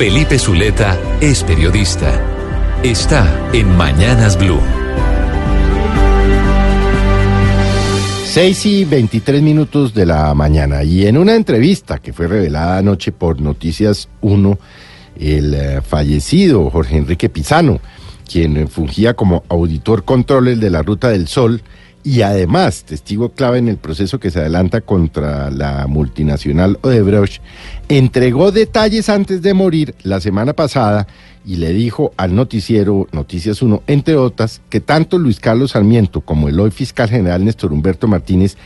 Felipe Zuleta es periodista. Está en Mañanas Blue. 6 y 23 minutos de la mañana. Y en una entrevista que fue revelada anoche por Noticias 1, el eh, fallecido Jorge Enrique Pizano, quien fungía como auditor control de la Ruta del Sol y además testigo clave en el proceso que se adelanta contra la multinacional Odebrecht, entregó detalles antes de morir la semana pasada y le dijo al noticiero Noticias 1, entre otras, que tanto Luis Carlos Sarmiento como el hoy fiscal general Néstor Humberto Martínez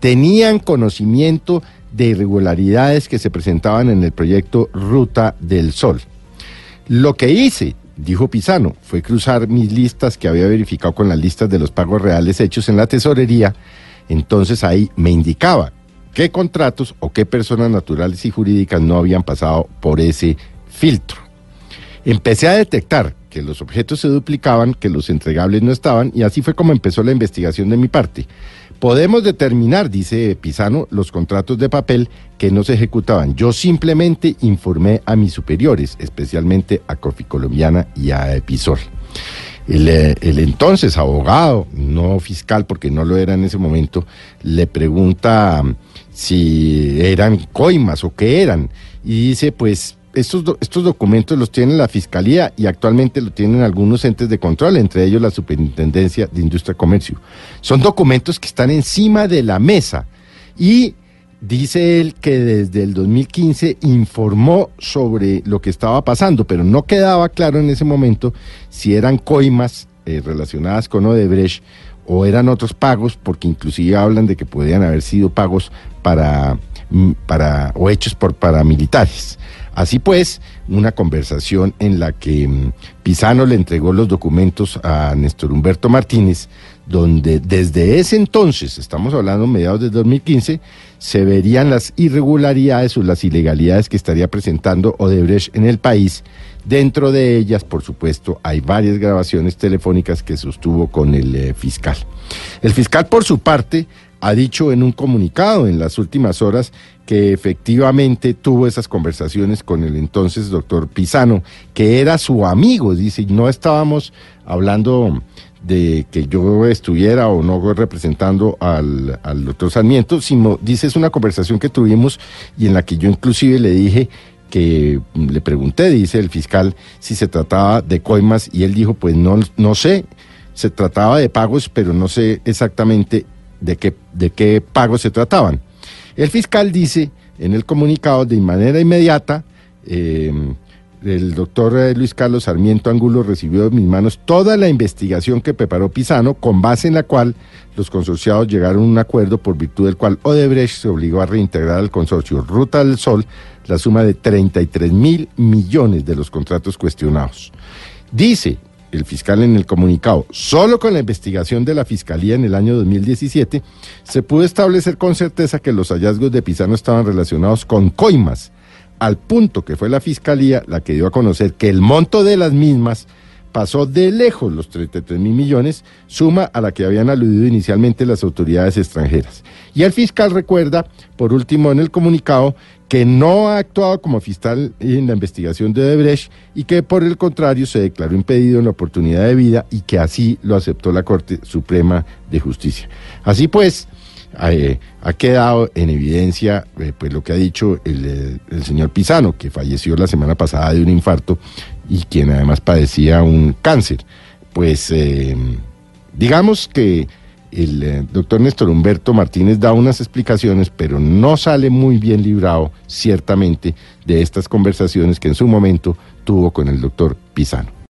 tenían conocimiento de irregularidades que se presentaban en el proyecto Ruta del Sol. Lo que hice, dijo Pisano, fue cruzar mis listas que había verificado con las listas de los pagos reales hechos en la tesorería. Entonces ahí me indicaba qué contratos o qué personas naturales y jurídicas no habían pasado por ese filtro. Empecé a detectar que los objetos se duplicaban, que los entregables no estaban, y así fue como empezó la investigación de mi parte. Podemos determinar, dice Pisano, los contratos de papel que no se ejecutaban. Yo simplemente informé a mis superiores, especialmente a Cofi Colombiana y a Episol. El, eh, el, entonces abogado, no fiscal porque no lo era en ese momento, le pregunta si eran coimas o qué eran. Y dice, pues estos, estos documentos los tiene la Fiscalía y actualmente lo tienen algunos entes de control, entre ellos la Superintendencia de Industria y Comercio. Son documentos que están encima de la mesa y dice él que desde el 2015 informó sobre lo que estaba pasando, pero no quedaba claro en ese momento si eran coimas eh, relacionadas con Odebrecht o eran otros pagos, porque inclusive hablan de que podían haber sido pagos para, para o hechos por paramilitares. Así pues, una conversación en la que mm, Pisano le entregó los documentos a Néstor Humberto Martínez, donde desde ese entonces, estamos hablando mediados de 2015, se verían las irregularidades o las ilegalidades que estaría presentando Odebrecht en el país. Dentro de ellas, por supuesto, hay varias grabaciones telefónicas que sostuvo con el eh, fiscal. El fiscal, por su parte, ha dicho en un comunicado en las últimas horas que efectivamente tuvo esas conversaciones con el entonces doctor Pisano, que era su amigo, dice, no estábamos hablando de que yo estuviera o no representando al, al doctor Sarmiento, sino, dice, es una conversación que tuvimos y en la que yo inclusive le dije que le pregunté, dice el fiscal, si se trataba de coimas y él dijo, pues no, no sé, se trataba de pagos, pero no sé exactamente de qué, de qué pagos se trataban. El fiscal dice en el comunicado de manera inmediata, eh, el doctor eh, Luis Carlos Sarmiento Angulo recibió de mis manos toda la investigación que preparó Pisano, con base en la cual los consorciados llegaron a un acuerdo por virtud del cual Odebrecht se obligó a reintegrar al consorcio Ruta del Sol la suma de 33 mil millones de los contratos cuestionados. Dice el fiscal en el comunicado, solo con la investigación de la Fiscalía en el año 2017, se pudo establecer con certeza que los hallazgos de Pisano estaban relacionados con coimas, al punto que fue la Fiscalía la que dio a conocer que el monto de las mismas pasó de lejos los 33 mil millones, suma a la que habían aludido inicialmente las autoridades extranjeras. Y el fiscal recuerda, por último en el comunicado, que no ha actuado como fiscal en la investigación de Debrecht y que por el contrario se declaró impedido en la oportunidad de vida y que así lo aceptó la Corte Suprema de Justicia. Así pues, eh, ha quedado en evidencia eh, pues lo que ha dicho el, eh, el, señor Pisano, que falleció la semana pasada de un infarto y quien además padecía un cáncer. Pues digamos que el doctor Néstor Humberto Martínez da unas explicaciones, pero no sale muy bien librado, ciertamente, de estas conversaciones que en su momento tuvo con el doctor Pisano.